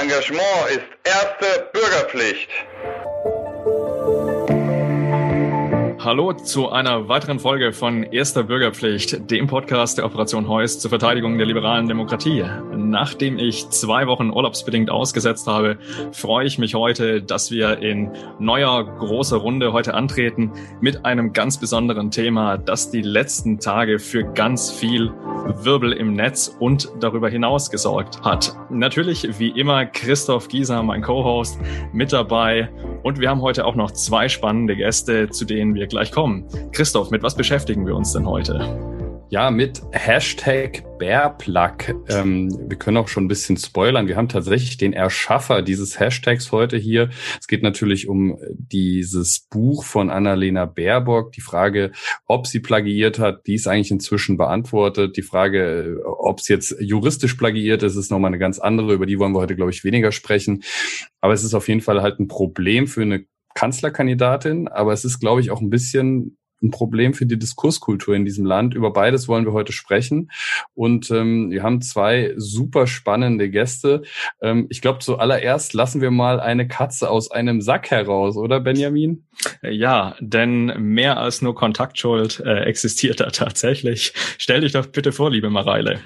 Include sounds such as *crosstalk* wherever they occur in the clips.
Engagement ist erste Bürgerpflicht. Hallo zu einer weiteren Folge von Erster Bürgerpflicht, dem Podcast der Operation Heuss zur Verteidigung der liberalen Demokratie. Nachdem ich zwei Wochen urlaubsbedingt ausgesetzt habe, freue ich mich heute, dass wir in neuer großer Runde heute antreten mit einem ganz besonderen Thema, das die letzten Tage für ganz viel Wirbel im Netz und darüber hinaus gesorgt hat. Natürlich wie immer Christoph Gieser, mein Co-Host, mit dabei und wir haben heute auch noch zwei spannende Gäste, zu denen wir gleich kommen. Christoph, mit was beschäftigen wir uns denn heute? Ja, mit Hashtag Bearplug. Ähm, wir können auch schon ein bisschen spoilern. Wir haben tatsächlich den Erschaffer dieses Hashtags heute hier. Es geht natürlich um dieses Buch von Annalena Baerbock. Die Frage, ob sie plagiiert hat, die ist eigentlich inzwischen beantwortet. Die Frage, ob es jetzt juristisch plagiiert ist, ist nochmal eine ganz andere. Über die wollen wir heute, glaube ich, weniger sprechen. Aber es ist auf jeden Fall halt ein Problem für eine Kanzlerkandidatin, aber es ist, glaube ich, auch ein bisschen ein Problem für die Diskurskultur in diesem Land. Über beides wollen wir heute sprechen. Und ähm, wir haben zwei super spannende Gäste. Ähm, ich glaube, zuallererst lassen wir mal eine Katze aus einem Sack heraus, oder Benjamin? Ja, denn mehr als nur Kontaktschuld äh, existiert da tatsächlich. Stell dich doch bitte vor, liebe Mareile.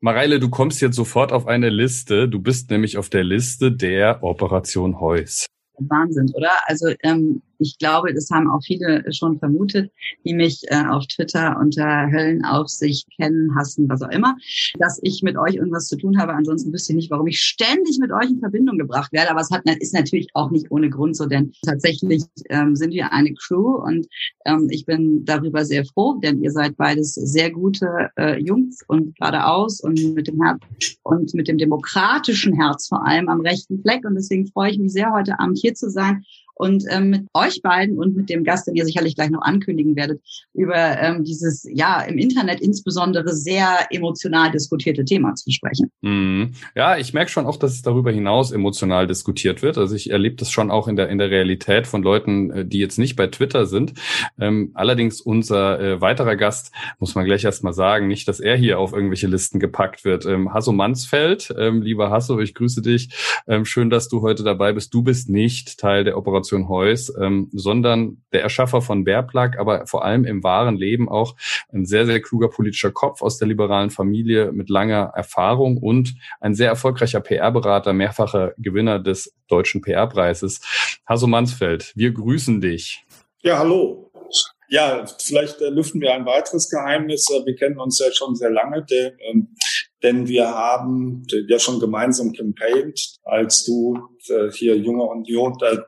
Mareile, du kommst jetzt sofort auf eine Liste. Du bist nämlich auf der Liste der Operation Heuss. Wahnsinn, oder? Also ähm, ich glaube, das haben auch viele schon vermutet, die mich äh, auf Twitter unter Höllenaufsicht kennen, hassen, was auch immer, dass ich mit euch irgendwas zu tun habe. Ansonsten wüsste ich nicht, warum ich ständig mit euch in Verbindung gebracht werde. Aber es hat, ist natürlich auch nicht ohne Grund so, denn tatsächlich ähm, sind wir eine Crew und ähm, ich bin darüber sehr froh, denn ihr seid beides sehr gute äh, Jungs und geradeaus und mit dem Herz und mit dem demokratischen Herz vor allem am rechten Fleck. Und deswegen freue ich mich sehr, heute Abend hier zu sein und ähm, mit euch beiden und mit dem Gast, den ihr sicherlich gleich noch ankündigen werdet, über ähm, dieses ja im Internet insbesondere sehr emotional diskutierte Thema zu sprechen. Mhm. Ja, ich merke schon auch, dass es darüber hinaus emotional diskutiert wird. Also ich erlebe das schon auch in der in der Realität von Leuten, äh, die jetzt nicht bei Twitter sind. Ähm, allerdings unser äh, weiterer Gast muss man gleich erstmal sagen, nicht, dass er hier auf irgendwelche Listen gepackt wird. Ähm, Hasso Mansfeld, ähm, lieber Hasso, ich grüße dich. Ähm, schön, dass du heute dabei bist. Du bist nicht Teil der Operation Operation Heuss, ähm, sondern der Erschaffer von Bärplug, aber vor allem im wahren Leben auch ein sehr, sehr kluger politischer Kopf aus der liberalen Familie mit langer Erfahrung und ein sehr erfolgreicher PR-Berater, mehrfacher Gewinner des Deutschen PR-Preises. Hasso Mansfeld, wir grüßen dich. Ja, hallo. Ja, vielleicht äh, lüften wir ein weiteres Geheimnis. Äh, wir kennen uns ja schon sehr lange, der, ähm, denn wir haben ja schon gemeinsam campaigned, als du äh, hier junge Union, äh,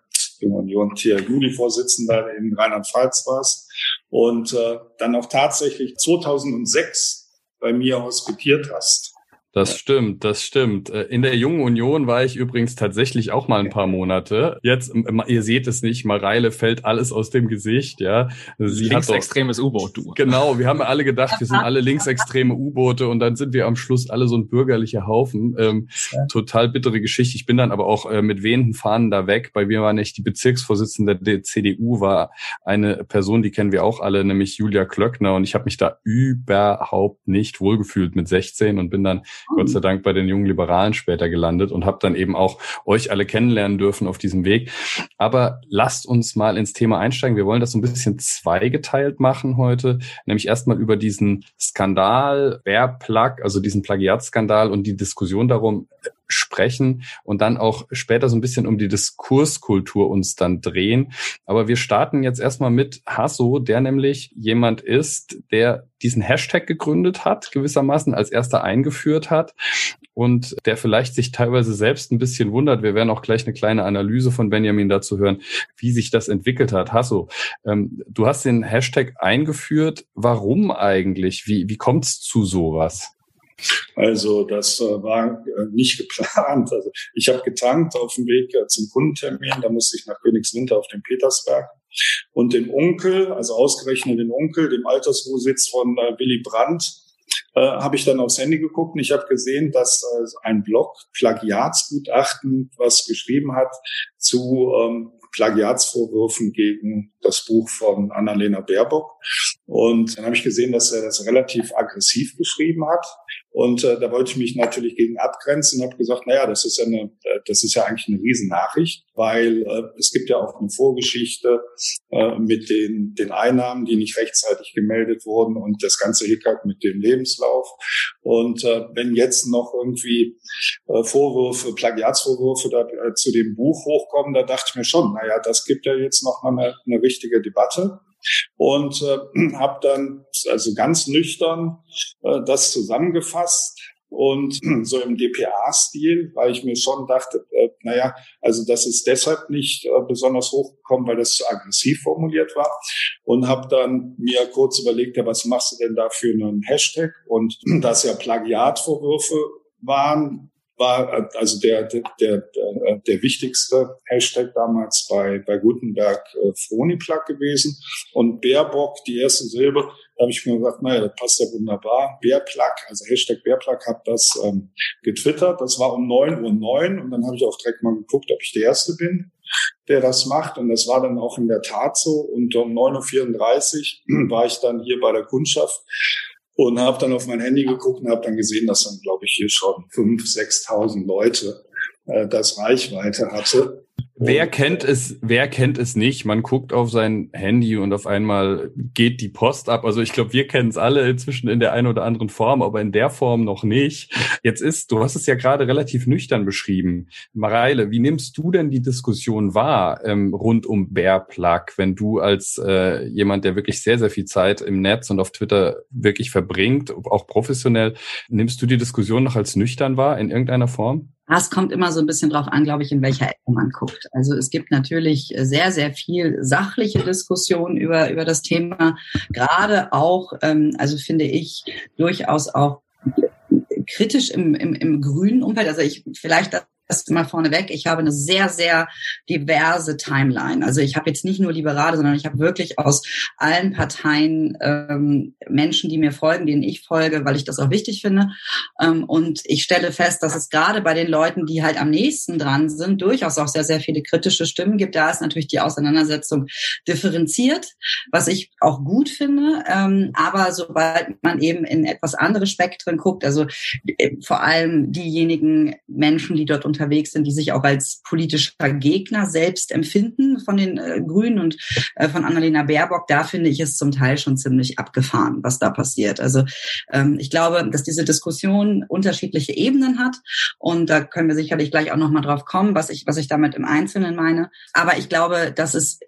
Junge Union Tier Juli-Vorsitzender in Rheinland-Pfalz warst und äh, dann auch tatsächlich 2006 bei mir hospitiert hast. Das stimmt, das stimmt. Äh, in der Jungen Union war ich übrigens tatsächlich auch mal ein paar Monate. Jetzt, ihr seht es nicht, Mareile fällt alles aus dem Gesicht, ja. Sie linksextremes U-Boot, du. *laughs* Genau, wir haben ja alle gedacht, wir sind alle linksextreme U-Boote und dann sind wir am Schluss alle so ein bürgerlicher Haufen. Ähm, total bittere Geschichte. Ich bin dann aber auch äh, mit wehenden Fahnen da weg. Bei mir war nicht die Bezirksvorsitzende der CDU, war eine Person, die kennen wir auch alle, nämlich Julia Klöckner. Und ich habe mich da überhaupt nicht wohlgefühlt mit 16 und bin dann Gott sei Dank bei den jungen Liberalen später gelandet und habe dann eben auch euch alle kennenlernen dürfen auf diesem Weg. Aber lasst uns mal ins Thema einsteigen. Wir wollen das so ein bisschen zweigeteilt machen heute, nämlich erstmal über diesen Skandal, Bear Plug, also diesen Plagiatskandal und die Diskussion darum, sprechen und dann auch später so ein bisschen um die Diskurskultur uns dann drehen. Aber wir starten jetzt erstmal mit Hasso, der nämlich jemand ist, der diesen Hashtag gegründet hat, gewissermaßen als erster eingeführt hat und der vielleicht sich teilweise selbst ein bisschen wundert. Wir werden auch gleich eine kleine Analyse von Benjamin dazu hören, wie sich das entwickelt hat. Hasso, ähm, du hast den Hashtag eingeführt. Warum eigentlich? Wie, wie kommt es zu sowas? Also das äh, war äh, nicht geplant. Also ich habe getankt auf dem Weg äh, zum Kundentermin. Da musste ich nach Königswinter auf den Petersberg. Und den Onkel, also ausgerechnet den Onkel, dem Alterswohnsitz von Willy Brandt, äh, habe ich dann aufs Handy geguckt und ich habe gesehen, dass äh, ein Blog Plagiatsgutachten was geschrieben hat zu ähm, Plagiatsvorwürfen gegen das Buch von Annalena Baerbock. Und dann habe ich gesehen, dass er das relativ aggressiv geschrieben hat. Und äh, da wollte ich mich natürlich gegen abgrenzen und habe gesagt, naja, das ist ja eine, äh, das ist ja eigentlich eine Riesennachricht, weil äh, es gibt ja auch eine Vorgeschichte äh, mit den, den Einnahmen, die nicht rechtzeitig gemeldet wurden und das ganze Hickhack mit dem Lebenslauf. Und äh, wenn jetzt noch irgendwie äh, Vorwürfe, Plagiatsvorwürfe da, äh, zu dem Buch hochkommen, da dachte ich mir schon, naja, das gibt ja jetzt noch mal eine, eine richtige Debatte und äh, *clears throat* habe dann also ganz nüchtern äh, das zusammengefasst und *clears throat* so im DPA-Stil, weil ich mir schon dachte, äh, naja, also das ist deshalb nicht äh, besonders hochgekommen, weil das zu aggressiv formuliert war. Und habe dann mir kurz überlegt, ja, was machst du denn da für einen Hashtag? Und *clears throat* dass ja Plagiatvorwürfe waren, war also der, der, der, der wichtigste Hashtag damals bei, bei Gutenberg äh, Froniplug gewesen. Und Baerbock, die erste Silbe, da habe ich mir gesagt, naja, das passt ja wunderbar. Bärplug, also Hashtag Bärplug hat das ähm, getwittert. Das war um neun Uhr neun und dann habe ich auch direkt mal geguckt, ob ich der Erste bin, der das macht. Und das war dann auch in der Tat so. Und um neun Uhr war ich dann hier bei der Kundschaft und habe dann auf mein Handy geguckt und habe dann gesehen, dass dann, glaube ich, hier schon 5.000, 6.000 Leute äh, das Reichweite hatte. Wer kennt es, wer kennt es nicht? Man guckt auf sein Handy und auf einmal geht die Post ab. Also ich glaube, wir kennen es alle inzwischen in der einen oder anderen Form, aber in der Form noch nicht. Jetzt ist, du hast es ja gerade relativ nüchtern beschrieben. Mareile, wie nimmst du denn die Diskussion wahr ähm, rund um Bear Plug, wenn du als äh, jemand, der wirklich sehr, sehr viel Zeit im Netz und auf Twitter wirklich verbringt, auch professionell, nimmst du die Diskussion noch als nüchtern wahr in irgendeiner Form? Das kommt immer so ein bisschen drauf an, glaube ich, in welcher Ecke man guckt. Also es gibt natürlich sehr, sehr viel sachliche Diskussion über, über das Thema. Gerade auch, ähm, also finde ich, durchaus auch kritisch im, im, im grünen Umfeld. Also ich vielleicht mal vorneweg, ich habe eine sehr, sehr diverse Timeline. Also ich habe jetzt nicht nur Liberale, sondern ich habe wirklich aus allen Parteien ähm, Menschen, die mir folgen, denen ich folge, weil ich das auch wichtig finde. Ähm, und ich stelle fest, dass es gerade bei den Leuten, die halt am nächsten dran sind, durchaus auch sehr, sehr viele kritische Stimmen gibt. Da ist natürlich die Auseinandersetzung differenziert, was ich auch gut finde. Ähm, aber sobald man eben in etwas andere Spektren guckt, also äh, vor allem diejenigen Menschen, die dort unterwegs sind, die sich auch als politischer Gegner selbst empfinden von den äh, Grünen und äh, von Annalena Baerbock. Da finde ich es zum Teil schon ziemlich abgefahren, was da passiert. Also ähm, ich glaube, dass diese Diskussion unterschiedliche Ebenen hat und da können wir sicherlich gleich auch noch mal drauf kommen, was ich was ich damit im Einzelnen meine. Aber ich glaube, dass es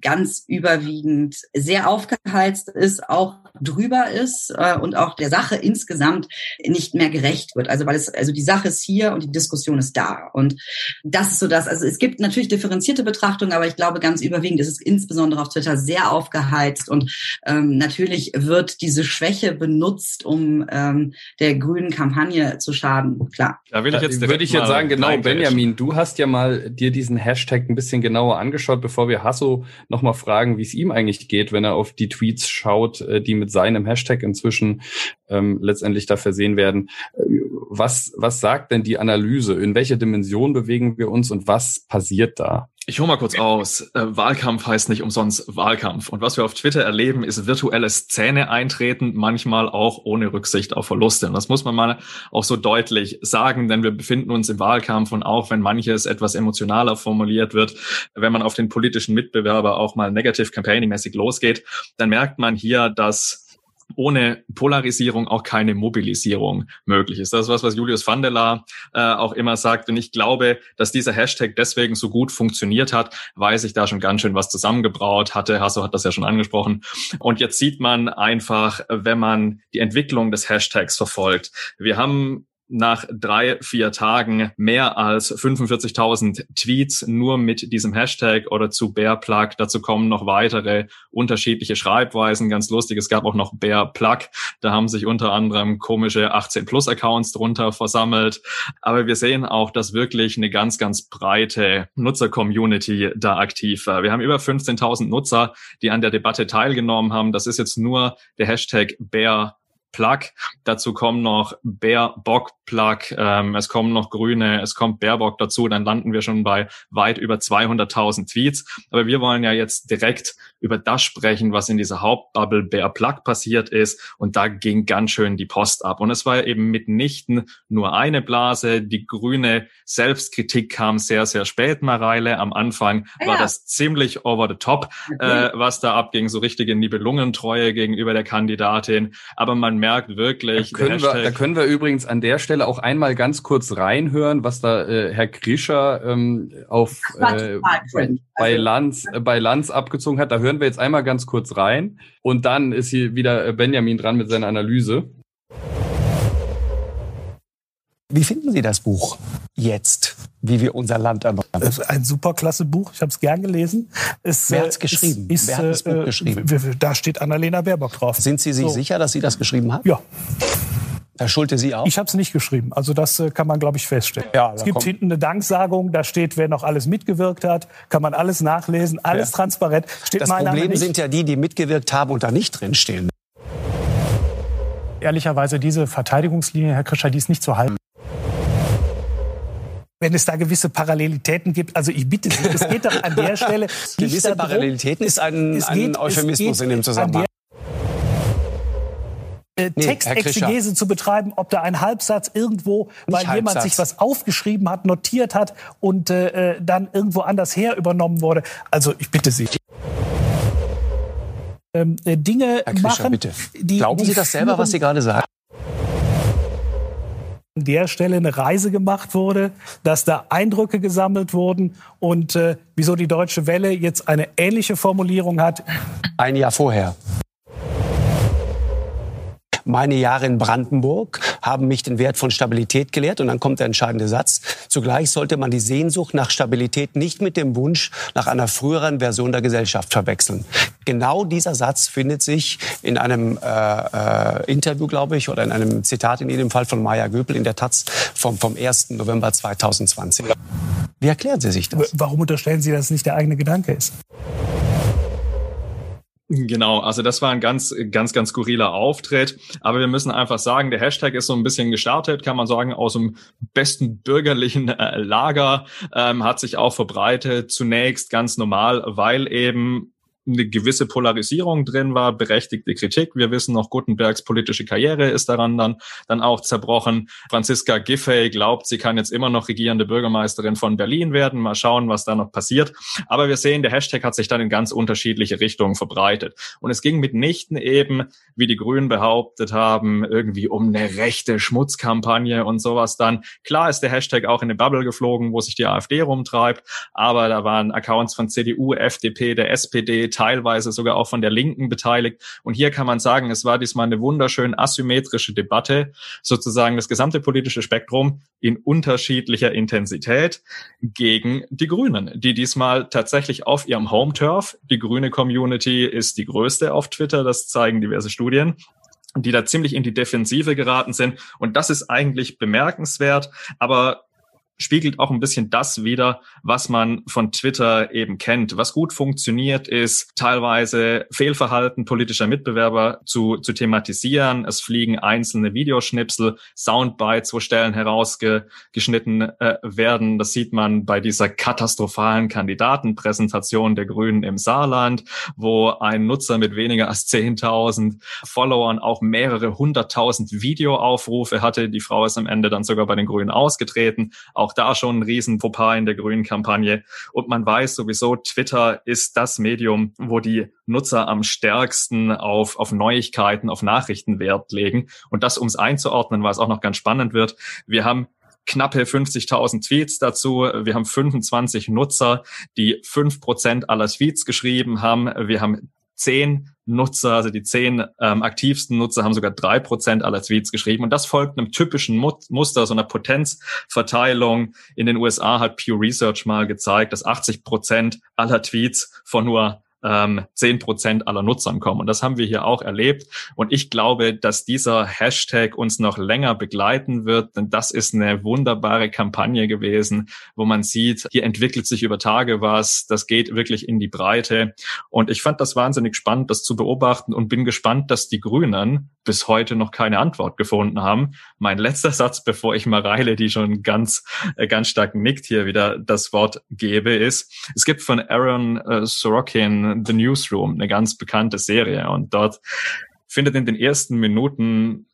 ganz überwiegend sehr aufgeheizt ist, auch drüber ist äh, und auch der Sache insgesamt nicht mehr gerecht wird. Also weil es, also die Sache ist hier und die Diskussion ist da. Und das ist so das, also es gibt natürlich differenzierte Betrachtungen, aber ich glaube ganz überwiegend ist es insbesondere auf Twitter sehr aufgeheizt und ähm, natürlich wird diese Schwäche benutzt, um ähm, der grünen Kampagne zu schaden. Klar. Da will ich jetzt, würde ich jetzt sagen, genau, Benjamin, du hast ja mal dir diesen Hashtag ein bisschen genauer angeschaut, bevor wir Hasso nochmal fragen, wie es ihm eigentlich geht, wenn er auf die Tweets schaut, äh, die mit seinem Hashtag inzwischen ähm, letztendlich da versehen werden. Äh, was, was sagt denn die Analyse? In welcher Dimension bewegen wir uns und was passiert da? Ich hole mal kurz aus. Äh, Wahlkampf heißt nicht umsonst Wahlkampf. Und was wir auf Twitter erleben, ist virtuelles Zähne-Eintreten, manchmal auch ohne Rücksicht auf Verluste. Und das muss man mal auch so deutlich sagen, denn wir befinden uns im Wahlkampf und auch wenn manches etwas emotionaler formuliert wird, wenn man auf den politischen Mitbewerber auch mal negativ campaigning-mäßig losgeht, dann merkt man hier, dass ohne Polarisierung auch keine Mobilisierung möglich ist. Das ist was, was Julius van der Laar äh, auch immer sagt. Und ich glaube, dass dieser Hashtag deswegen so gut funktioniert hat, weil sich da schon ganz schön was zusammengebraut hatte. Hasso hat das ja schon angesprochen. Und jetzt sieht man einfach, wenn man die Entwicklung des Hashtags verfolgt. Wir haben nach drei, vier Tagen mehr als 45.000 Tweets nur mit diesem Hashtag oder zu Bearplug. Dazu kommen noch weitere unterschiedliche Schreibweisen. Ganz lustig, es gab auch noch Bearplug. Da haben sich unter anderem komische 18-Plus-Accounts drunter versammelt. Aber wir sehen auch, dass wirklich eine ganz, ganz breite Nutzer-Community da aktiv war. Wir haben über 15.000 Nutzer, die an der Debatte teilgenommen haben. Das ist jetzt nur der Hashtag Bear Plug. Dazu kommen noch Baerbock Plug. Ähm, es kommen noch Grüne. Es kommt Baerbock dazu. Dann landen wir schon bei weit über 200.000 Tweets. Aber wir wollen ja jetzt direkt über das sprechen, was in dieser Hauptbubble Bear Plug passiert ist. Und da ging ganz schön die Post ab. Und es war eben mitnichten nur eine Blase. Die grüne Selbstkritik kam sehr, sehr spät, Mareile. Am Anfang ja. war das ziemlich over the top, äh, was da abging. So richtige Nibelungentreue gegenüber der Kandidatin. Aber man merkt wirklich. Da können, wir, da können wir übrigens an der Stelle auch einmal ganz kurz reinhören, was da äh, Herr Krischer ähm, auf äh, bei Lanz, äh, bei Lanz abgezogen hat. Da hören wir jetzt einmal ganz kurz rein und dann ist hier wieder äh, Benjamin dran mit seiner Analyse. Wie finden Sie das Buch jetzt, wie wir unser Land erneuern? Es ist ein superklasse Buch. Ich habe es gern gelesen. Es, Wer hat es äh, geschrieben? Ist, Wer hat das Buch äh, geschrieben? Da steht Annalena Baerbock drauf. Sind Sie sich so. sicher, dass sie das geschrieben hat? Ja. Herr Schulte, Sie auch? Ich habe es nicht geschrieben. Also das äh, kann man, glaube ich, feststellen. Ja, es gibt kommt. hinten eine Danksagung, da steht, wer noch alles mitgewirkt hat, kann man alles nachlesen, alles ja. transparent. Steht das Problem sind ja die, die mitgewirkt haben und da nicht drinstehen. Ehrlicherweise, diese Verteidigungslinie, Herr Krischer, die ist nicht zu halten wenn es da gewisse Parallelitäten gibt. Also ich bitte Sie, es geht doch an der *laughs* Stelle. gewisse darum, Parallelitäten ist ein, ein Euphemismus in dem Zusammenhang. Äh, nee, Textexegese zu betreiben, ob da ein Halbsatz irgendwo, weil Halbsatz. jemand sich was aufgeschrieben hat, notiert hat und äh, äh, dann irgendwo anders her übernommen wurde. Also ich bitte Sie. Ähm, äh, Dinge Herr Krischer, machen. Bitte. Die, Glauben die Sie das selber, was Sie gerade sagen? an der Stelle eine Reise gemacht wurde, dass da Eindrücke gesammelt wurden und äh, wieso die Deutsche Welle jetzt eine ähnliche Formulierung hat. Ein Jahr vorher. Meine Jahre in Brandenburg haben mich den Wert von Stabilität gelehrt. Und dann kommt der entscheidende Satz. Zugleich sollte man die Sehnsucht nach Stabilität nicht mit dem Wunsch nach einer früheren Version der Gesellschaft verwechseln. Genau dieser Satz findet sich in einem äh, äh, Interview, glaube ich, oder in einem Zitat in jedem Fall von Maya Göpel in der Taz vom, vom 1. November 2020. Wie erklären Sie sich das? Warum unterstellen Sie, dass es nicht der eigene Gedanke ist? Genau, also das war ein ganz, ganz, ganz skurriler Auftritt. Aber wir müssen einfach sagen, der Hashtag ist so ein bisschen gestartet, kann man sagen, aus dem besten bürgerlichen äh, Lager, ähm, hat sich auch verbreitet. Zunächst ganz normal, weil eben eine gewisse Polarisierung drin war, berechtigte Kritik. Wir wissen noch, Gutenbergs politische Karriere ist daran dann, dann auch zerbrochen. Franziska Giffey glaubt, sie kann jetzt immer noch regierende Bürgermeisterin von Berlin werden. Mal schauen, was da noch passiert. Aber wir sehen, der Hashtag hat sich dann in ganz unterschiedliche Richtungen verbreitet. Und es ging mitnichten eben, wie die Grünen behauptet haben, irgendwie um eine rechte Schmutzkampagne und sowas dann. Klar ist der Hashtag auch in eine Bubble geflogen, wo sich die AfD rumtreibt. Aber da waren Accounts von CDU, FDP, der SPD, teilweise sogar auch von der Linken beteiligt. Und hier kann man sagen, es war diesmal eine wunderschön asymmetrische Debatte, sozusagen das gesamte politische Spektrum in unterschiedlicher Intensität gegen die Grünen, die diesmal tatsächlich auf ihrem Home-Turf, die grüne Community ist die größte auf Twitter, das zeigen diverse Studien, die da ziemlich in die Defensive geraten sind. Und das ist eigentlich bemerkenswert. Aber spiegelt auch ein bisschen das wieder, was man von Twitter eben kennt. Was gut funktioniert, ist teilweise Fehlverhalten politischer Mitbewerber zu, zu thematisieren. Es fliegen einzelne Videoschnipsel, Soundbites, wo Stellen herausgeschnitten äh, werden. Das sieht man bei dieser katastrophalen Kandidatenpräsentation der Grünen im Saarland, wo ein Nutzer mit weniger als 10.000 Followern auch mehrere hunderttausend Videoaufrufe hatte. Die Frau ist am Ende dann sogar bei den Grünen ausgetreten. Auch auch da schon ein riesen in der grünen Kampagne. Und man weiß sowieso, Twitter ist das Medium, wo die Nutzer am stärksten auf, auf Neuigkeiten, auf Nachrichten Wert legen. Und das, um es einzuordnen, weil es auch noch ganz spannend wird. Wir haben knappe 50.000 Tweets dazu. Wir haben 25 Nutzer, die fünf Prozent aller Tweets geschrieben haben. Wir haben zehn Nutzer, also die zehn ähm, aktivsten Nutzer haben sogar drei Prozent aller Tweets geschrieben. Und das folgt einem typischen Muster, so einer Potenzverteilung. In den USA hat Pew Research mal gezeigt, dass 80 Prozent aller Tweets von nur ähm, 10% aller Nutzern kommen. Und das haben wir hier auch erlebt. Und ich glaube, dass dieser Hashtag uns noch länger begleiten wird, denn das ist eine wunderbare Kampagne gewesen, wo man sieht, hier entwickelt sich über Tage was, das geht wirklich in die Breite. Und ich fand das wahnsinnig spannend, das zu beobachten und bin gespannt, dass die Grünen bis heute noch keine Antwort gefunden haben. Mein letzter Satz, bevor ich Mareile, die schon ganz, äh, ganz stark nickt, hier wieder das Wort gebe, ist, es gibt von Aaron äh, Sorokin The Newsroom, eine ganz bekannte Serie und dort findet in den ersten Minuten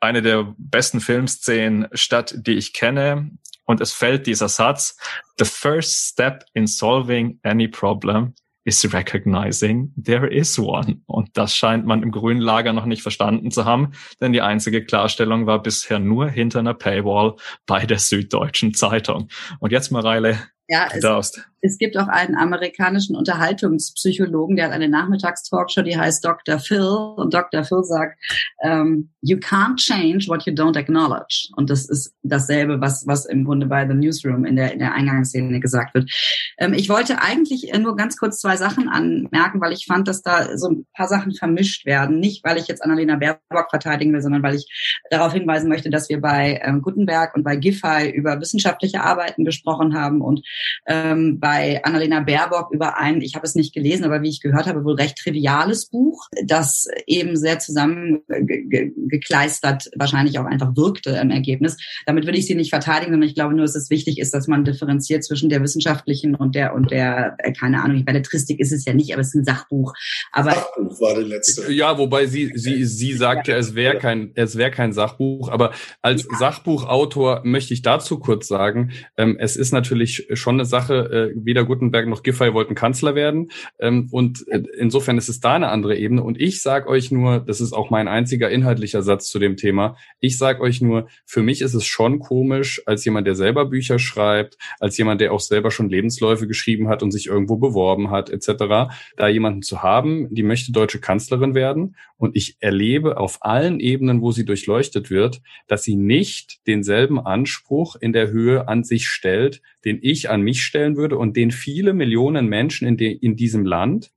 eine der besten Filmszenen statt, die ich kenne. Und es fällt dieser Satz, The first step in solving any problem is recognizing there is one. Und das scheint man im grünen Lager noch nicht verstanden zu haben, denn die einzige Klarstellung war bisher nur hinter einer Paywall bei der Süddeutschen Zeitung. Und jetzt, Mareile, ja, es, es, gibt auch einen amerikanischen Unterhaltungspsychologen, der hat eine Nachmittagstalkshow, die heißt Dr. Phil. Und Dr. Phil sagt, um, ähm, you can't change what you don't acknowledge. Und das ist dasselbe, was, was im Grunde bei The Newsroom in der, in der Eingangsszene gesagt wird. Ähm, ich wollte eigentlich nur ganz kurz zwei Sachen anmerken, weil ich fand, dass da so ein paar Sachen vermischt werden. Nicht, weil ich jetzt Annalena Baerbock verteidigen will, sondern weil ich darauf hinweisen möchte, dass wir bei ähm, Gutenberg und bei Giffey über wissenschaftliche Arbeiten gesprochen haben und ähm, bei Annalena Baerbock über ein, ich habe es nicht gelesen, aber wie ich gehört habe, wohl recht triviales Buch, das eben sehr zusammengekleistert wahrscheinlich auch einfach wirkte im Ergebnis. Damit will ich sie nicht verteidigen, sondern ich glaube nur, dass es wichtig ist, dass man differenziert zwischen der wissenschaftlichen und der und der, äh, keine Ahnung, Belletristik ist es ja nicht, aber es ist ein Sachbuch. Aber Sachbuch war der letzte. Ja, wobei sie sie sie sagte, es wäre kein es wäre kein Sachbuch, aber als ja. Sachbuchautor möchte ich dazu kurz sagen, ähm, es ist natürlich schon schon eine Sache. Äh, weder Gutenberg noch Giffey wollten Kanzler werden. Ähm, und äh, insofern ist es da eine andere Ebene. Und ich sage euch nur, das ist auch mein einziger inhaltlicher Satz zu dem Thema, ich sage euch nur, für mich ist es schon komisch, als jemand, der selber Bücher schreibt, als jemand, der auch selber schon Lebensläufe geschrieben hat und sich irgendwo beworben hat, etc., da jemanden zu haben, die möchte deutsche Kanzlerin werden. Und ich erlebe auf allen Ebenen, wo sie durchleuchtet wird, dass sie nicht denselben Anspruch in der Höhe an sich stellt, den ich an mich stellen würde und den viele Millionen Menschen in, de, in diesem Land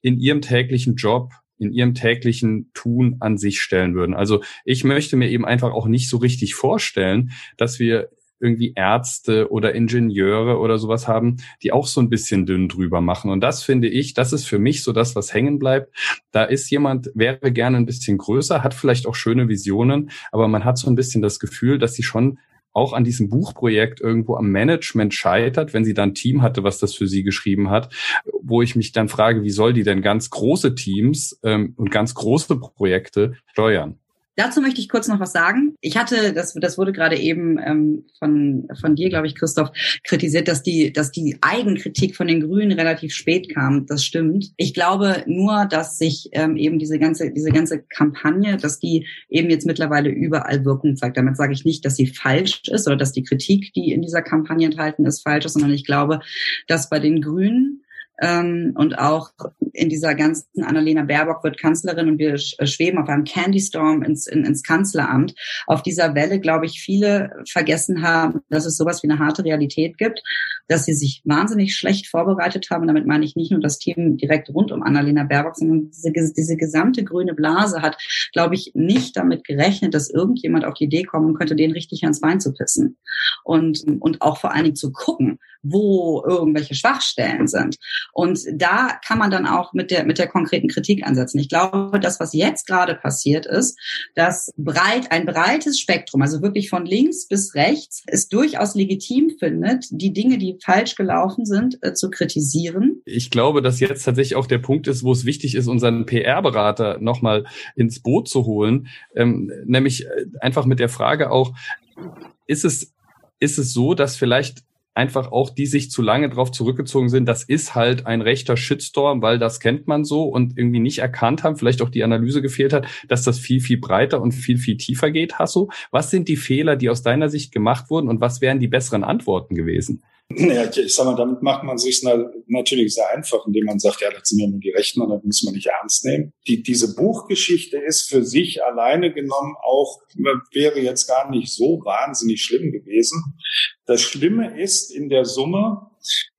in ihrem täglichen Job in ihrem täglichen Tun an sich stellen würden. Also ich möchte mir eben einfach auch nicht so richtig vorstellen, dass wir irgendwie Ärzte oder Ingenieure oder sowas haben, die auch so ein bisschen dünn drüber machen. Und das finde ich, das ist für mich so das, was hängen bleibt. Da ist jemand, wäre gerne ein bisschen größer, hat vielleicht auch schöne Visionen, aber man hat so ein bisschen das Gefühl, dass sie schon auch an diesem Buchprojekt irgendwo am Management scheitert, wenn sie dann ein Team hatte, was das für sie geschrieben hat, wo ich mich dann frage, wie soll die denn ganz große Teams ähm, und ganz große Projekte steuern? Dazu möchte ich kurz noch was sagen. Ich hatte, das, das wurde gerade eben ähm, von, von dir, glaube ich, Christoph, kritisiert, dass die, dass die Eigenkritik von den Grünen relativ spät kam. Das stimmt. Ich glaube nur, dass sich ähm, eben diese ganze, diese ganze Kampagne, dass die eben jetzt mittlerweile überall Wirkung zeigt. Damit sage ich nicht, dass sie falsch ist oder dass die Kritik, die in dieser Kampagne enthalten ist, falsch ist, sondern ich glaube, dass bei den Grünen ähm, und auch in dieser ganzen Annalena Baerbock wird Kanzlerin und wir äh, schweben auf einem Candy Storm ins, in, ins Kanzleramt. Auf dieser Welle, glaube ich, viele vergessen haben, dass es sowas wie eine harte Realität gibt, dass sie sich wahnsinnig schlecht vorbereitet haben. Und damit meine ich nicht nur das Team direkt rund um Annalena Baerbock, sondern diese, diese gesamte grüne Blase hat, glaube ich, nicht damit gerechnet, dass irgendjemand auf die Idee kommen könnte, den richtig ans Bein zu pissen. Und, und auch vor allen Dingen zu gucken, wo irgendwelche Schwachstellen sind. Und da kann man dann auch mit der, mit der konkreten Kritik ansetzen. Ich glaube, das, was jetzt gerade passiert ist, dass breit, ein breites Spektrum, also wirklich von links bis rechts, es durchaus legitim findet, die Dinge, die falsch gelaufen sind, äh, zu kritisieren. Ich glaube, dass jetzt tatsächlich auch der Punkt ist, wo es wichtig ist, unseren PR-Berater nochmal ins Boot zu holen, ähm, nämlich äh, einfach mit der Frage auch, ist es, ist es so, dass vielleicht einfach auch die sich zu lange darauf zurückgezogen sind, das ist halt ein rechter Shitstorm, weil das kennt man so und irgendwie nicht erkannt haben, vielleicht auch die Analyse gefehlt hat, dass das viel, viel breiter und viel, viel tiefer geht. Hasso, was sind die Fehler, die aus deiner Sicht gemacht wurden und was wären die besseren Antworten gewesen? Ja, ich sag mal, damit macht man sich natürlich sehr einfach, indem man sagt, ja, das sind ja nur die Rechten und das muss man nicht ernst nehmen. Die, diese Buchgeschichte ist für sich alleine genommen auch, wäre jetzt gar nicht so wahnsinnig schlimm gewesen. Das Schlimme ist in der Summe,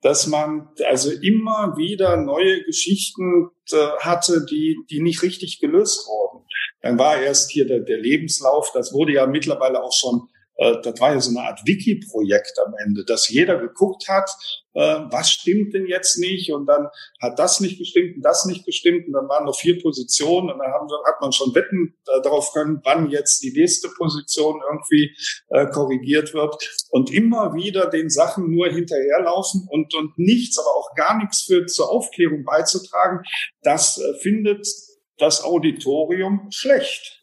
dass man also immer wieder neue Geschichten äh, hatte, die, die nicht richtig gelöst wurden. Dann war erst hier der, der Lebenslauf, das wurde ja mittlerweile auch schon das war ja so eine Art Wiki-Projekt am Ende, dass jeder geguckt hat, äh, was stimmt denn jetzt nicht? Und dann hat das nicht gestimmt und das nicht gestimmt. Und dann waren noch vier Positionen und dann hat man schon Wetten äh, darauf können, wann jetzt die nächste Position irgendwie äh, korrigiert wird. Und immer wieder den Sachen nur hinterherlaufen und, und nichts, aber auch gar nichts für zur Aufklärung beizutragen, das äh, findet das Auditorium schlecht.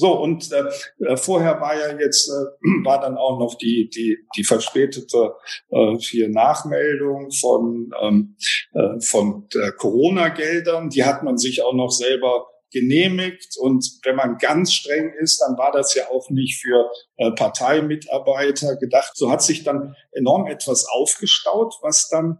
So, und äh, äh, vorher war ja jetzt, äh, *clears throat* war dann auch noch die, die, die verspätete äh, hier Nachmeldung von, ähm, äh, von Corona-Geldern. Die hat man sich auch noch selber genehmigt. Und wenn man ganz streng ist, dann war das ja auch nicht für äh, Parteimitarbeiter gedacht. So hat sich dann enorm etwas aufgestaut, was dann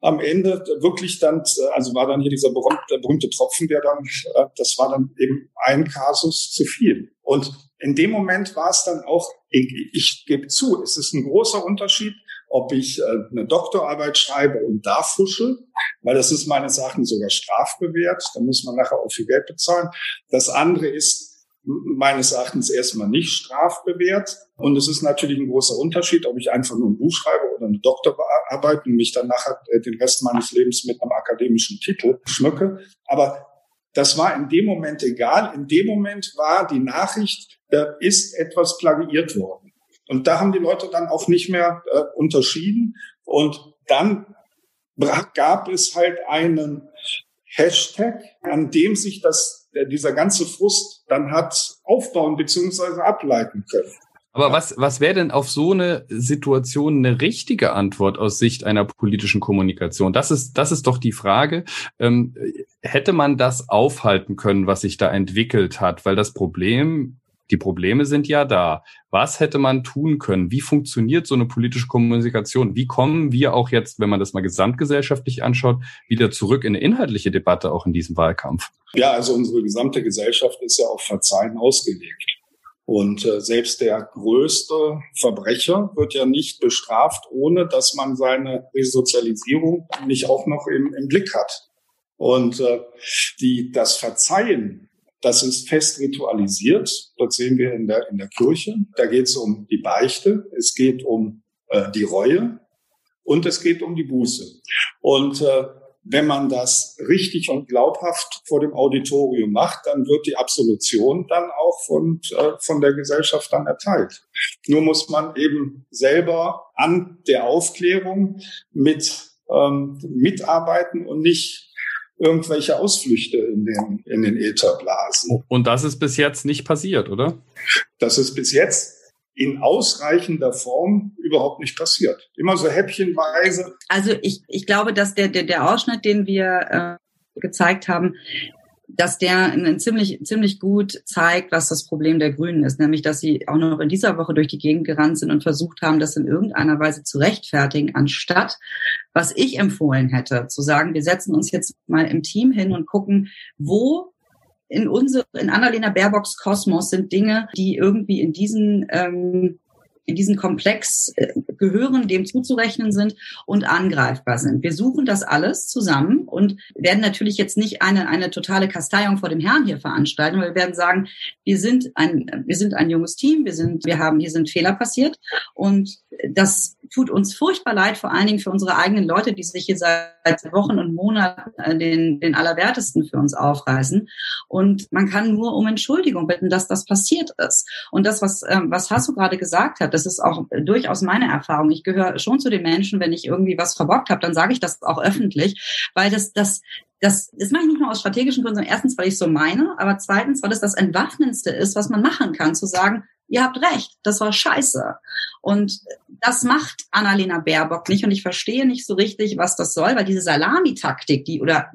am Ende wirklich dann, also war dann hier dieser berühmte, berühmte Tropfen, der dann, äh, das war dann eben ein Kasus zu viel. Und in dem Moment war es dann auch, ich, ich gebe zu, es ist ein großer Unterschied, ob ich äh, eine Doktorarbeit schreibe und da fusche, weil das ist meines Erachtens sogar strafbewehrt, da muss man nachher auch viel Geld bezahlen. Das andere ist, meines Erachtens erstmal nicht strafbewehrt. Und es ist natürlich ein großer Unterschied, ob ich einfach nur ein Buch schreibe oder eine Doktorarbeit und mich dann nachher äh, den Rest meines Lebens mit einem akademischen Titel schmücke. Aber das war in dem Moment egal. In dem Moment war die Nachricht, da ist etwas plagiiert worden. Und da haben die Leute dann auch nicht mehr äh, unterschieden. Und dann gab es halt einen Hashtag, an dem sich das dieser ganze Frust dann hat aufbauen beziehungsweise ableiten können. Aber was, was wäre denn auf so eine Situation eine richtige Antwort aus Sicht einer politischen Kommunikation? Das ist, das ist doch die Frage. Ähm, hätte man das aufhalten können, was sich da entwickelt hat? Weil das Problem die Probleme sind ja da. Was hätte man tun können? Wie funktioniert so eine politische Kommunikation? Wie kommen wir auch jetzt, wenn man das mal gesamtgesellschaftlich anschaut, wieder zurück in eine inhaltliche Debatte auch in diesem Wahlkampf? Ja, also unsere gesamte Gesellschaft ist ja auf Verzeihen ausgelegt. Und äh, selbst der größte Verbrecher wird ja nicht bestraft, ohne dass man seine Resozialisierung nicht auch noch im, im Blick hat. Und äh, die, das Verzeihen das ist fest ritualisiert. Das sehen wir in der, in der Kirche. Da geht es um die Beichte, es geht um äh, die Reue und es geht um die Buße. Und äh, wenn man das richtig und glaubhaft vor dem Auditorium macht, dann wird die Absolution dann auch von, äh, von der Gesellschaft dann erteilt. Nur muss man eben selber an der Aufklärung mit ähm, mitarbeiten und nicht irgendwelche Ausflüchte in den, in den Äther blasen. Und das ist bis jetzt nicht passiert, oder? Das ist bis jetzt in ausreichender Form überhaupt nicht passiert. Immer so häppchenweise. Also ich, ich glaube, dass der, der, der Ausschnitt, den wir äh, gezeigt haben, dass der ziemlich, ziemlich gut zeigt, was das Problem der Grünen ist, nämlich, dass sie auch noch in dieser Woche durch die Gegend gerannt sind und versucht haben, das in irgendeiner Weise zu rechtfertigen, anstatt, was ich empfohlen hätte, zu sagen, wir setzen uns jetzt mal im Team hin und gucken, wo in unsere, in Annalena Baerbocks Kosmos sind Dinge, die irgendwie in diesen ähm, in diesen Komplex äh, gehören, dem zuzurechnen sind und angreifbar sind. Wir suchen das alles zusammen und werden natürlich jetzt nicht eine, eine totale Kasteiung vor dem Herrn hier veranstalten, weil wir werden sagen, wir sind ein, wir sind ein junges Team, wir sind, wir haben, hier sind Fehler passiert und das tut uns furchtbar leid, vor allen Dingen für unsere eigenen Leute, die sich hier seit Wochen und Monaten äh, den, den Allerwertesten für uns aufreißen. Und man kann nur um Entschuldigung bitten, dass das passiert ist. Und das, was, ähm, was Hasso gerade gesagt hat, das ist auch durchaus meine Erfahrung. Ich gehöre schon zu den Menschen, wenn ich irgendwie was verbockt habe, dann sage ich das auch öffentlich, weil das, das, das, das mache ich nicht nur aus strategischen Gründen, sondern erstens, weil ich so meine, aber zweitens, weil es das Entwaffnendste ist, was man machen kann, zu sagen, ihr habt recht, das war scheiße. Und das macht Annalena Baerbock nicht und ich verstehe nicht so richtig, was das soll, weil diese Salamitaktik, die oder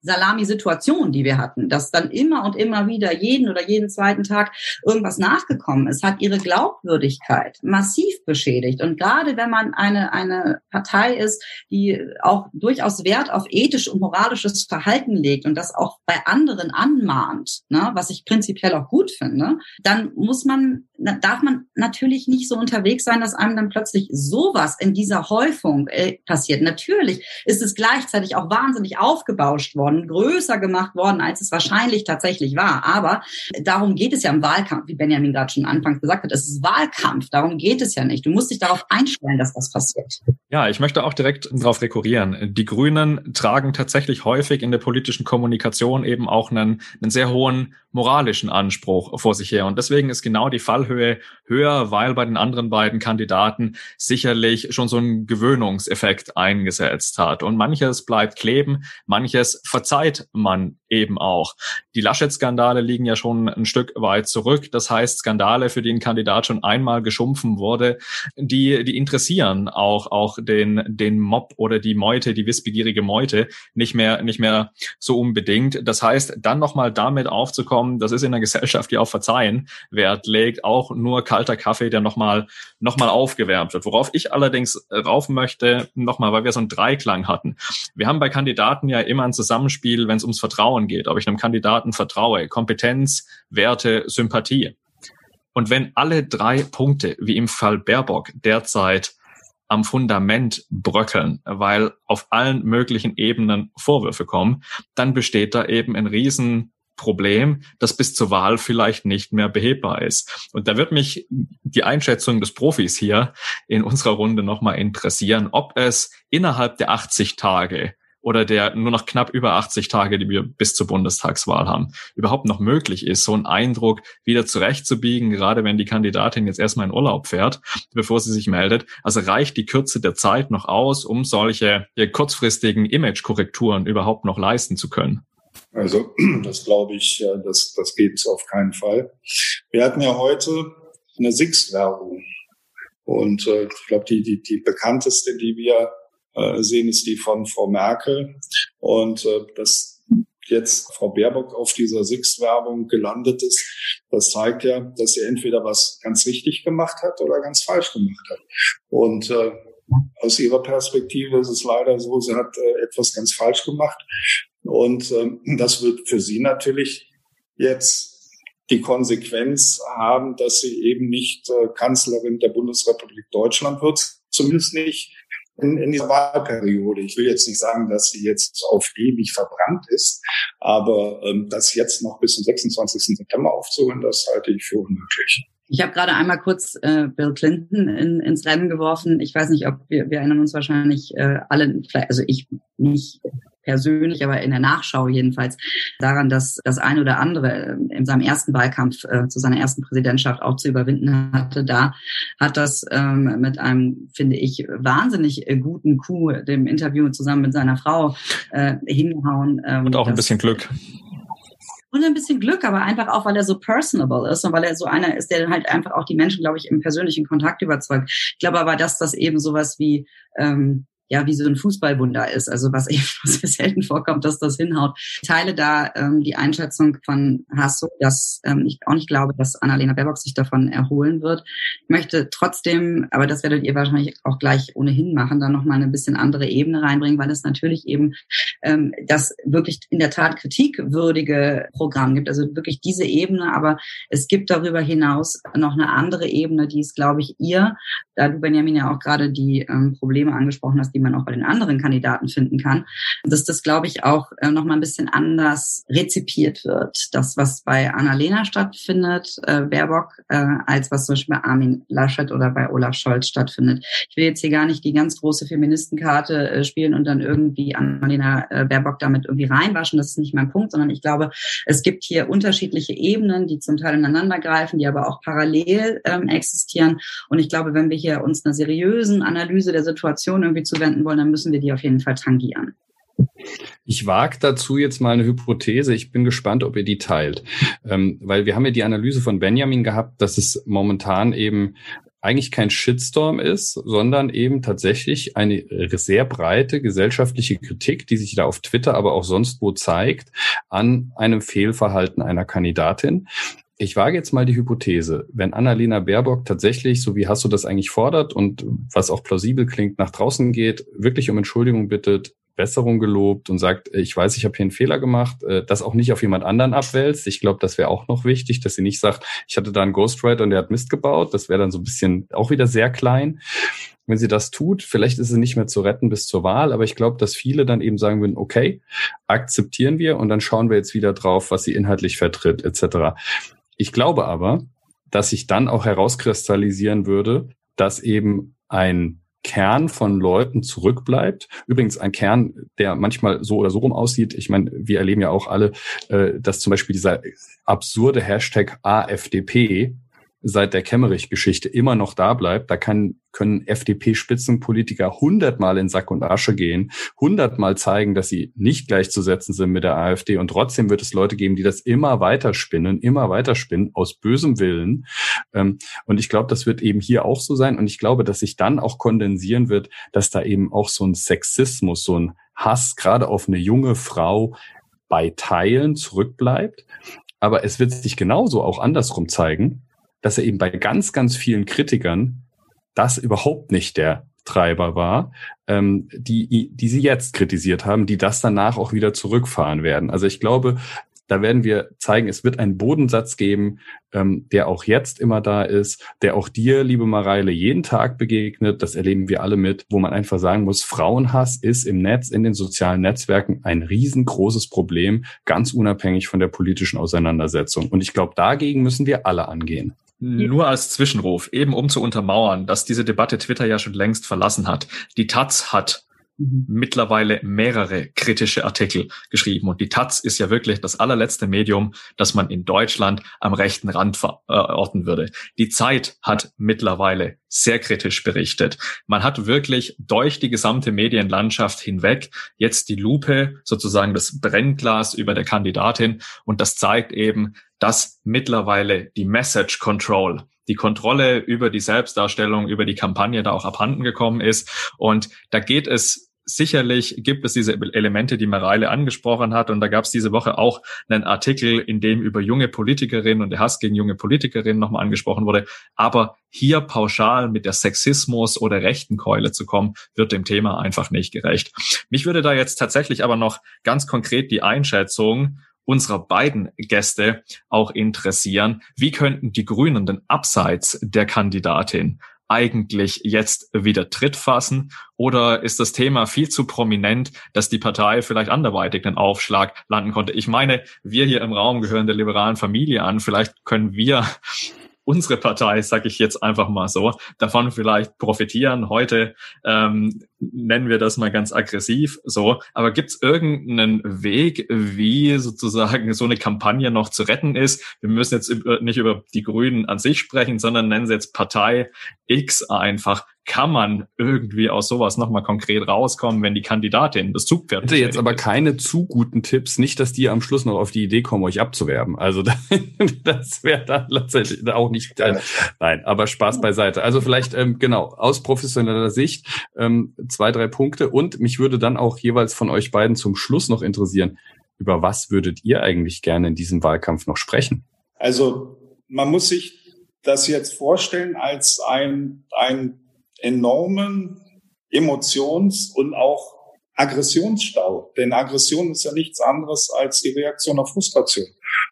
Salami-Situation, die wir hatten, dass dann immer und immer wieder jeden oder jeden zweiten Tag irgendwas nachgekommen ist, hat ihre Glaubwürdigkeit massiv beschädigt. Und gerade wenn man eine, eine Partei ist, die auch durchaus Wert auf ethisch und moralisches Verhalten legt und das auch bei anderen anmahnt, ne, was ich prinzipiell auch gut finde, dann muss man, darf man natürlich nicht so unterwegs sein, dass einem dann plötzlich sowas in dieser Häufung äh, passiert. Natürlich ist es gleichzeitig auch wahnsinnig aufgebauscht worden, größer gemacht worden, als es wahrscheinlich tatsächlich war. Aber darum geht es ja im Wahlkampf, wie Benjamin gerade schon anfangs gesagt hat. Es ist Wahlkampf, darum geht es ja nicht. Du musst dich darauf einstellen, dass das passiert. Ja, ich möchte auch direkt darauf rekurrieren. Die Grünen tragen tatsächlich häufig in der politischen Kommunikation eben auch einen, einen sehr hohen moralischen Anspruch vor sich her. Und deswegen ist genau die Fallhöhe höher, weil bei den anderen beiden Kandidaten sicherlich schon so ein Gewöhnungseffekt eingesetzt hat. Und manches bleibt kleben, manches verzeiht man eben auch. Die Laschet-Skandale liegen ja schon ein Stück weit zurück. Das heißt, Skandale, für die ein Kandidat schon einmal geschumpfen wurde, die, die interessieren auch, auch den, den Mob oder die Meute, die wissbegierige Meute nicht mehr, nicht mehr so unbedingt. Das heißt, dann nochmal damit aufzukommen, das ist in der Gesellschaft, die auf Verzeihen Wert legt, auch nur kalter Kaffee, der nochmal, nochmal aufgewärmt wird. Worauf ich allerdings rauf möchte, nochmal, weil wir so einen Dreiklang hatten. Wir haben bei Kandidaten ja immer ein Zusammenspiel, wenn es ums Vertrauen geht, ob ich einem Kandidaten vertraue, Kompetenz, Werte, Sympathie. Und wenn alle drei Punkte, wie im Fall Baerbock, derzeit am Fundament bröckeln, weil auf allen möglichen Ebenen Vorwürfe kommen, dann besteht da eben ein Riesenproblem, das bis zur Wahl vielleicht nicht mehr behebbar ist. Und da wird mich die Einschätzung des Profis hier in unserer Runde nochmal interessieren, ob es innerhalb der 80 Tage oder der nur noch knapp über 80 Tage, die wir bis zur Bundestagswahl haben, überhaupt noch möglich ist, so einen Eindruck wieder zurechtzubiegen, gerade wenn die Kandidatin jetzt erstmal in Urlaub fährt, bevor sie sich meldet. Also reicht die Kürze der Zeit noch aus, um solche kurzfristigen Image-Korrekturen überhaupt noch leisten zu können? Also *clears throat* das glaube ich, das, das geht auf keinen Fall. Wir hatten ja heute eine Six-Werbung. Und äh, ich glaube, die, die, die bekannteste, die wir äh, sehen, ist die von Frau Merkel. Und äh, dass jetzt Frau Baerbock auf dieser Six-Werbung gelandet ist, das zeigt ja, dass sie entweder was ganz richtig gemacht hat oder ganz falsch gemacht hat. Und äh, aus ihrer Perspektive ist es leider so, sie hat äh, etwas ganz falsch gemacht. Und ähm, das wird für sie natürlich jetzt die Konsequenz haben, dass sie eben nicht äh, Kanzlerin der Bundesrepublik Deutschland wird, zumindest nicht in, in dieser Wahlperiode. Ich will jetzt nicht sagen, dass sie jetzt auf ewig verbrannt ist, aber ähm, das jetzt noch bis zum 26. September aufzuholen, das halte ich für unmöglich. Ich habe gerade einmal kurz äh, Bill Clinton in, ins Rennen geworfen. Ich weiß nicht, ob wir, wir erinnern uns wahrscheinlich äh, alle, also ich nicht persönlich, aber in der Nachschau jedenfalls daran, dass das eine oder andere in seinem ersten Wahlkampf äh, zu seiner ersten Präsidentschaft auch zu überwinden hatte. Da hat das ähm, mit einem, finde ich, wahnsinnig äh, guten Coup, dem Interview zusammen mit seiner Frau, äh, hingehauen. Ähm, und auch ein bisschen Glück und ein bisschen Glück, aber einfach auch, weil er so personable ist und weil er so einer ist, der halt einfach auch die Menschen, glaube ich, im persönlichen Kontakt überzeugt. Ich glaube aber, dass das eben sowas wie ähm, ja wie so ein Fußballwunder ist, also was eben *laughs* sehr selten vorkommt, dass das hinhaut. Ich teile da ähm, die Einschätzung von Hasso, dass ähm, ich auch nicht glaube, dass Annalena Baerbock sich davon erholen wird. Ich möchte trotzdem, aber das werdet ihr wahrscheinlich auch gleich ohnehin machen, dann nochmal eine bisschen andere Ebene reinbringen, weil es natürlich eben ähm, das wirklich in der Tat kritikwürdige Programm gibt, also wirklich diese Ebene, aber es gibt darüber hinaus noch eine andere Ebene, die ist, glaube ich, ihr, da du Benjamin ja auch gerade die ähm, Probleme angesprochen hast, die man auch bei den anderen Kandidaten finden kann, dass das, glaube ich, auch äh, noch mal ein bisschen anders rezipiert wird. Das, was bei Annalena stattfindet, äh, Baerbock, äh, als was zum Beispiel bei Armin Laschet oder bei Olaf Scholz stattfindet. Ich will jetzt hier gar nicht die ganz große Feministenkarte äh, spielen und dann irgendwie Annalena äh, Baerbock damit irgendwie reinwaschen. Das ist nicht mein Punkt, sondern ich glaube, es gibt hier unterschiedliche Ebenen, die zum Teil ineinander greifen, die aber auch parallel ähm, existieren. Und ich glaube, wenn wir hier uns einer seriösen Analyse der Situation irgendwie zu zuwenden wollen, dann müssen wir die auf jeden Fall tangieren. Ich wage dazu jetzt mal eine Hypothese. Ich bin gespannt, ob ihr die teilt. Ähm, weil wir haben ja die Analyse von Benjamin gehabt, dass es momentan eben eigentlich kein Shitstorm ist, sondern eben tatsächlich eine sehr breite gesellschaftliche Kritik, die sich da auf Twitter, aber auch sonst wo zeigt, an einem Fehlverhalten einer Kandidatin. Ich wage jetzt mal die Hypothese, wenn Annalena Baerbock tatsächlich, so wie Hasso das eigentlich fordert und was auch plausibel klingt, nach draußen geht, wirklich um Entschuldigung bittet, Besserung gelobt und sagt, ich weiß, ich habe hier einen Fehler gemacht, äh, das auch nicht auf jemand anderen abwälzt. Ich glaube, das wäre auch noch wichtig, dass sie nicht sagt, ich hatte da einen Ghostwriter und der hat Mist gebaut. Das wäre dann so ein bisschen auch wieder sehr klein. Wenn sie das tut, vielleicht ist sie nicht mehr zu retten bis zur Wahl, aber ich glaube, dass viele dann eben sagen würden, okay, akzeptieren wir und dann schauen wir jetzt wieder drauf, was sie inhaltlich vertritt, etc. Ich glaube aber, dass sich dann auch herauskristallisieren würde, dass eben ein Kern von Leuten zurückbleibt. Übrigens ein Kern, der manchmal so oder so rum aussieht. Ich meine, wir erleben ja auch alle, äh, dass zum Beispiel dieser absurde Hashtag AFDP seit der Kemmerich-Geschichte immer noch da bleibt. Da kann, können FDP-Spitzenpolitiker hundertmal in Sack und Asche gehen, hundertmal zeigen, dass sie nicht gleichzusetzen sind mit der AfD. Und trotzdem wird es Leute geben, die das immer weiter spinnen, immer weiter spinnen, aus bösem Willen. Ähm, und ich glaube, das wird eben hier auch so sein. Und ich glaube, dass sich dann auch kondensieren wird, dass da eben auch so ein Sexismus, so ein Hass gerade auf eine junge Frau bei Teilen zurückbleibt. Aber es wird sich genauso auch andersrum zeigen, dass er eben bei ganz, ganz vielen Kritikern das überhaupt nicht der Treiber war, ähm, die, die sie jetzt kritisiert haben, die das danach auch wieder zurückfahren werden. Also ich glaube, da werden wir zeigen, es wird einen Bodensatz geben, ähm, der auch jetzt immer da ist, der auch dir, liebe Mareile, jeden Tag begegnet. Das erleben wir alle mit, wo man einfach sagen muss, Frauenhass ist im Netz, in den sozialen Netzwerken ein riesengroßes Problem, ganz unabhängig von der politischen Auseinandersetzung. Und ich glaube, dagegen müssen wir alle angehen. Nur als Zwischenruf, eben um zu untermauern, dass diese Debatte Twitter ja schon längst verlassen hat. Die Taz hat mhm. mittlerweile mehrere kritische Artikel geschrieben. Und die Taz ist ja wirklich das allerletzte Medium, das man in Deutschland am rechten Rand verorten würde. Die Zeit hat mittlerweile sehr kritisch berichtet. Man hat wirklich durch die gesamte Medienlandschaft hinweg jetzt die Lupe, sozusagen das Brennglas über der Kandidatin. Und das zeigt eben, dass mittlerweile die Message Control, die Kontrolle über die Selbstdarstellung, über die Kampagne da auch abhanden gekommen ist. Und da geht es sicherlich gibt es diese Elemente, die Mareile angesprochen hat. Und da gab es diese Woche auch einen Artikel, in dem über junge Politikerinnen und der Hass gegen junge Politikerinnen nochmal angesprochen wurde. Aber hier pauschal mit der Sexismus oder rechten Keule zu kommen, wird dem Thema einfach nicht gerecht. Mich würde da jetzt tatsächlich aber noch ganz konkret die Einschätzung unserer beiden Gäste auch interessieren. Wie könnten die Grünen denn abseits der Kandidatin eigentlich jetzt wieder Tritt fassen? Oder ist das Thema viel zu prominent, dass die Partei vielleicht anderweitig einen Aufschlag landen konnte? Ich meine, wir hier im Raum gehören der liberalen Familie an. Vielleicht können wir unsere Partei, sage ich jetzt einfach mal so, davon vielleicht profitieren. Heute ähm, nennen wir das mal ganz aggressiv so. Aber gibt es irgendeinen Weg, wie sozusagen so eine Kampagne noch zu retten ist? Wir müssen jetzt nicht über die Grünen an sich sprechen, sondern nennen sie jetzt Partei X einfach kann man irgendwie aus sowas nochmal konkret rauskommen, wenn die Kandidatin das Zugpferd Bitte jetzt aber keine zu guten Tipps, nicht, dass die am Schluss noch auf die Idee kommen, euch abzuwerben. Also *laughs* das wäre dann letztendlich auch nicht. Äh, nein, aber Spaß beiseite. Also vielleicht ähm, genau aus professioneller Sicht ähm, zwei, drei Punkte und mich würde dann auch jeweils von euch beiden zum Schluss noch interessieren, über was würdet ihr eigentlich gerne in diesem Wahlkampf noch sprechen? Also man muss sich das jetzt vorstellen als ein, ein enormen Emotions- und auch Aggressionsstau. Denn Aggression ist ja nichts anderes als die Reaktion auf Frustration.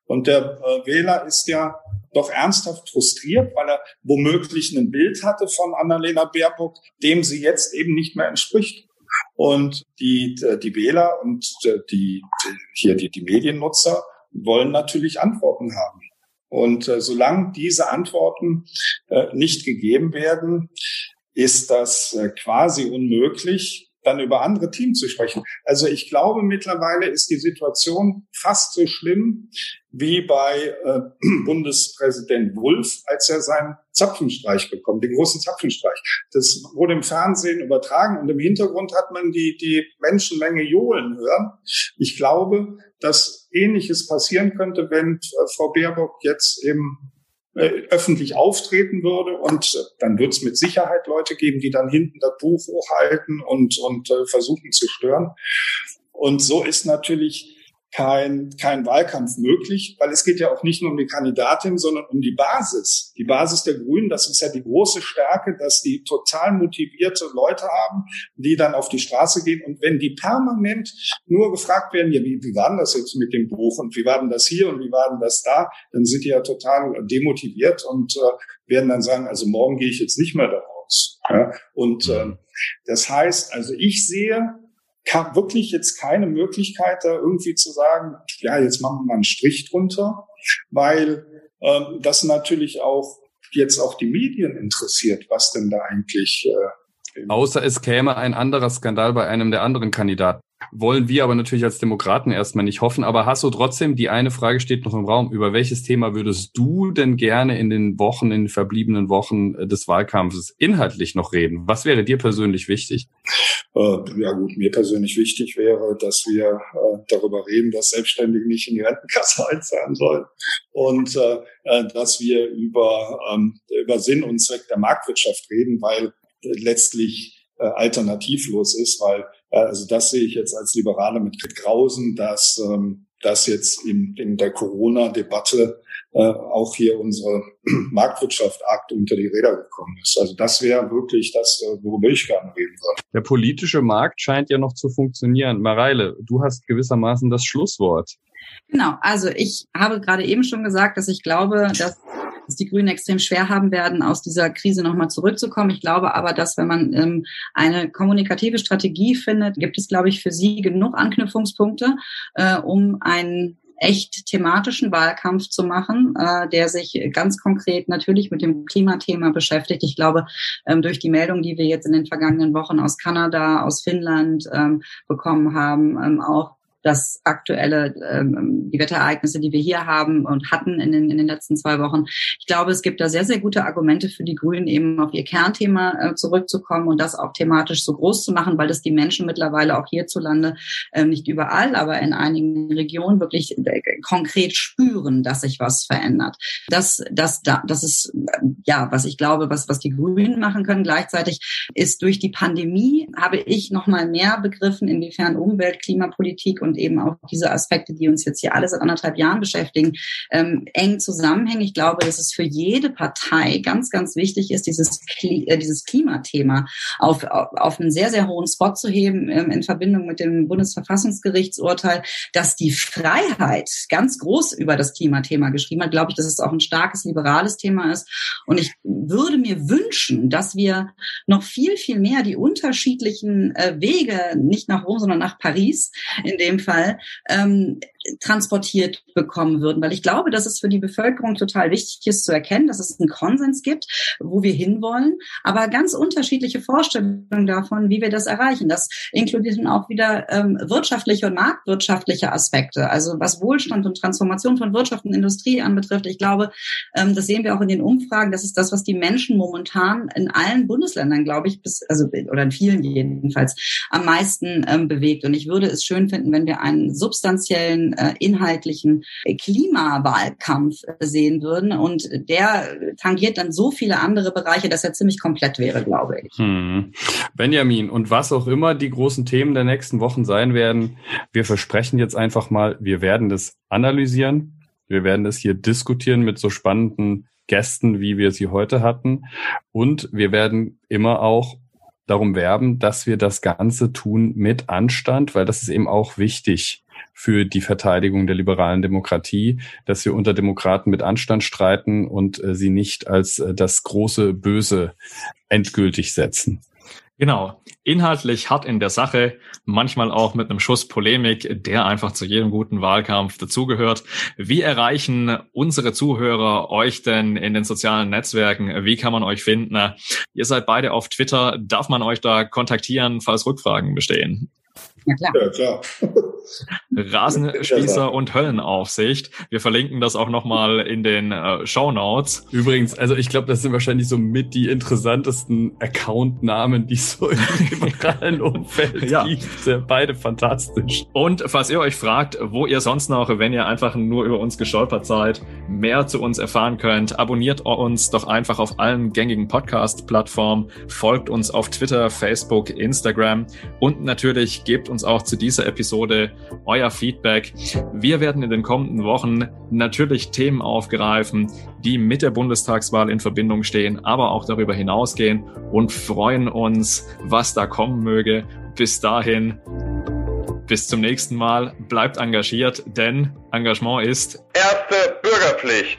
Und der äh, Wähler ist ja doch ernsthaft frustriert, weil er womöglich ein Bild hatte von Annalena Baerbock, dem sie jetzt eben nicht mehr entspricht. Und die, die Wähler und die, hier die, die Mediennutzer wollen natürlich Antworten haben. Und äh, solange diese Antworten äh, nicht gegeben werden, ist das äh, quasi unmöglich, dann über andere Teams zu sprechen. Also ich glaube, mittlerweile ist die Situation fast so schlimm wie bei äh, *clears throat* Bundespräsident Wulff, als er seinen Zapfenstreich bekommt, den großen Zapfenstreich. Das wurde im Fernsehen übertragen und im Hintergrund hat man die, die Menschenmenge johlen hören. Ich glaube, dass Ähnliches passieren könnte, wenn äh, Frau Baerbock jetzt im öffentlich auftreten würde. Und äh, dann wird es mit Sicherheit Leute geben, die dann hinten das Buch hochhalten und, und äh, versuchen zu stören. Und so ist natürlich kein, kein Wahlkampf möglich, weil es geht ja auch nicht nur um die Kandidatin, sondern um die Basis. Die Basis der Grünen, das ist ja die große Stärke, dass die total motivierte Leute haben, die dann auf die Straße gehen. Und wenn die permanent nur gefragt werden, ja, wie, wie war denn das jetzt mit dem Buch und wie war denn das hier und wie war denn das da, dann sind die ja total demotiviert und äh, werden dann sagen, also morgen gehe ich jetzt nicht mehr daraus. Ja? Und äh, das heißt, also ich sehe kam wirklich jetzt keine Möglichkeit, da irgendwie zu sagen, ja, jetzt machen wir einen Strich drunter, weil ähm, das natürlich auch jetzt auch die Medien interessiert, was denn da eigentlich. Äh, Außer es käme ein anderer Skandal bei einem der anderen Kandidaten wollen wir aber natürlich als Demokraten erstmal nicht hoffen. Aber Hasso, trotzdem, die eine Frage steht noch im Raum. Über welches Thema würdest du denn gerne in den Wochen, in den verbliebenen Wochen äh, des Wahlkampfes inhaltlich noch reden? Was wäre dir persönlich wichtig? Äh, ja gut, mir persönlich wichtig wäre, dass wir äh, darüber reden, dass Selbstständige nicht in die Rentenkasse *laughs* einzahlen sollen und dass wir über, ähm, über Sinn und Zweck der Marktwirtschaft reden, weil letztlich alternativlos ist, weil also das sehe ich jetzt als Liberale mit Grausen, dass ähm, dass jetzt in, in der Corona-Debatte äh, auch hier unsere *clears throat* Marktwirtschaft arg unter die Räder gekommen ist. Also das wäre wirklich das, äh, worüber ich gerne reden würde. Der politische Markt scheint ja noch zu funktionieren. Mareile, du hast gewissermaßen das Schlusswort. Genau, also ich habe gerade eben schon gesagt, dass ich glaube, dass dass die Grünen extrem schwer haben werden, aus dieser Krise nochmal zurückzukommen. Ich glaube aber, dass wenn man ähm, eine kommunikative Strategie findet, gibt es, glaube ich, für sie genug Anknüpfungspunkte, äh, um einen echt thematischen Wahlkampf zu machen, äh, der sich ganz konkret natürlich mit dem Klimathema beschäftigt. Ich glaube, ähm, durch die Meldung, die wir jetzt in den vergangenen Wochen aus Kanada, aus Finnland ähm, bekommen haben, ähm, auch das aktuelle, ähm, die Wetterereignisse, die wir hier haben und hatten in den, in den letzten zwei Wochen. Ich glaube, es gibt da sehr, sehr gute Argumente für die Grünen, eben auf ihr Kernthema äh, zurückzukommen und das auch thematisch so groß zu machen, weil das die Menschen mittlerweile auch hierzulande, äh, nicht überall, aber in einigen Regionen wirklich äh, konkret spüren, dass sich was verändert. Das, das, das ist, äh, ja, was ich glaube, was, was die Grünen machen können. Gleichzeitig ist durch die Pandemie, habe ich noch mal mehr begriffen, inwiefern Umwelt, Klimapolitik und und eben auch diese Aspekte, die uns jetzt hier alle seit anderthalb Jahren beschäftigen, ähm, eng zusammenhängen. Ich glaube, dass es für jede Partei ganz, ganz wichtig ist, dieses, Kli äh, dieses Klimathema auf, auf, einen sehr, sehr hohen Spot zu heben ähm, in Verbindung mit dem Bundesverfassungsgerichtsurteil, dass die Freiheit ganz groß über das Klimathema geschrieben hat. Glaube ich, dass es auch ein starkes liberales Thema ist. Und ich würde mir wünschen, dass wir noch viel, viel mehr die unterschiedlichen äh, Wege, nicht nach Rom, sondern nach Paris, in dem Fall ähm, transportiert bekommen würden. Weil ich glaube, dass es für die Bevölkerung total wichtig ist zu erkennen, dass es einen Konsens gibt, wo wir hinwollen, aber ganz unterschiedliche Vorstellungen davon, wie wir das erreichen. Das inkludiert dann auch wieder ähm, wirtschaftliche und marktwirtschaftliche Aspekte, also was Wohlstand und Transformation von Wirtschaft und Industrie anbetrifft. Ich glaube, ähm, das sehen wir auch in den Umfragen, das ist das, was die Menschen momentan in allen Bundesländern, glaube ich, bis, also oder in vielen jedenfalls, am meisten ähm, bewegt. Und ich würde es schön finden, wenn wir einen substanziellen äh, inhaltlichen Klimawahlkampf sehen würden. Und der tangiert dann so viele andere Bereiche, dass er ziemlich komplett wäre, glaube ich. Hm. Benjamin, und was auch immer die großen Themen der nächsten Wochen sein werden, wir versprechen jetzt einfach mal, wir werden das analysieren. Wir werden das hier diskutieren mit so spannenden Gästen, wie wir sie heute hatten. Und wir werden immer auch darum werben, dass wir das Ganze tun mit Anstand, weil das ist eben auch wichtig für die Verteidigung der liberalen Demokratie, dass wir unter Demokraten mit Anstand streiten und äh, sie nicht als äh, das große Böse endgültig setzen. Genau. Inhaltlich hart in der Sache, manchmal auch mit einem Schuss Polemik, der einfach zu jedem guten Wahlkampf dazugehört. Wie erreichen unsere Zuhörer euch denn in den sozialen Netzwerken? Wie kann man euch finden? Ihr seid beide auf Twitter. Darf man euch da kontaktieren, falls Rückfragen bestehen? Ja, klar. Ja, klar. Rasenspießer und Höllenaufsicht. Wir verlinken das auch nochmal in den äh, Show Notes. Übrigens, also ich glaube, das sind wahrscheinlich so mit die interessantesten Account-Namen, die es so im *laughs* liberalen Umfeld ja. gibt. Beide fantastisch. Und falls ihr euch fragt, wo ihr sonst noch, wenn ihr einfach nur über uns gestolpert seid, mehr zu uns erfahren könnt, abonniert uns doch einfach auf allen gängigen Podcast-Plattformen, folgt uns auf Twitter, Facebook, Instagram und natürlich gebt uns auch zu dieser Episode euer Feedback. Wir werden in den kommenden Wochen natürlich Themen aufgreifen, die mit der Bundestagswahl in Verbindung stehen, aber auch darüber hinausgehen und freuen uns, was da kommen möge. Bis dahin, bis zum nächsten Mal. Bleibt engagiert, denn Engagement ist erste Bürgerpflicht.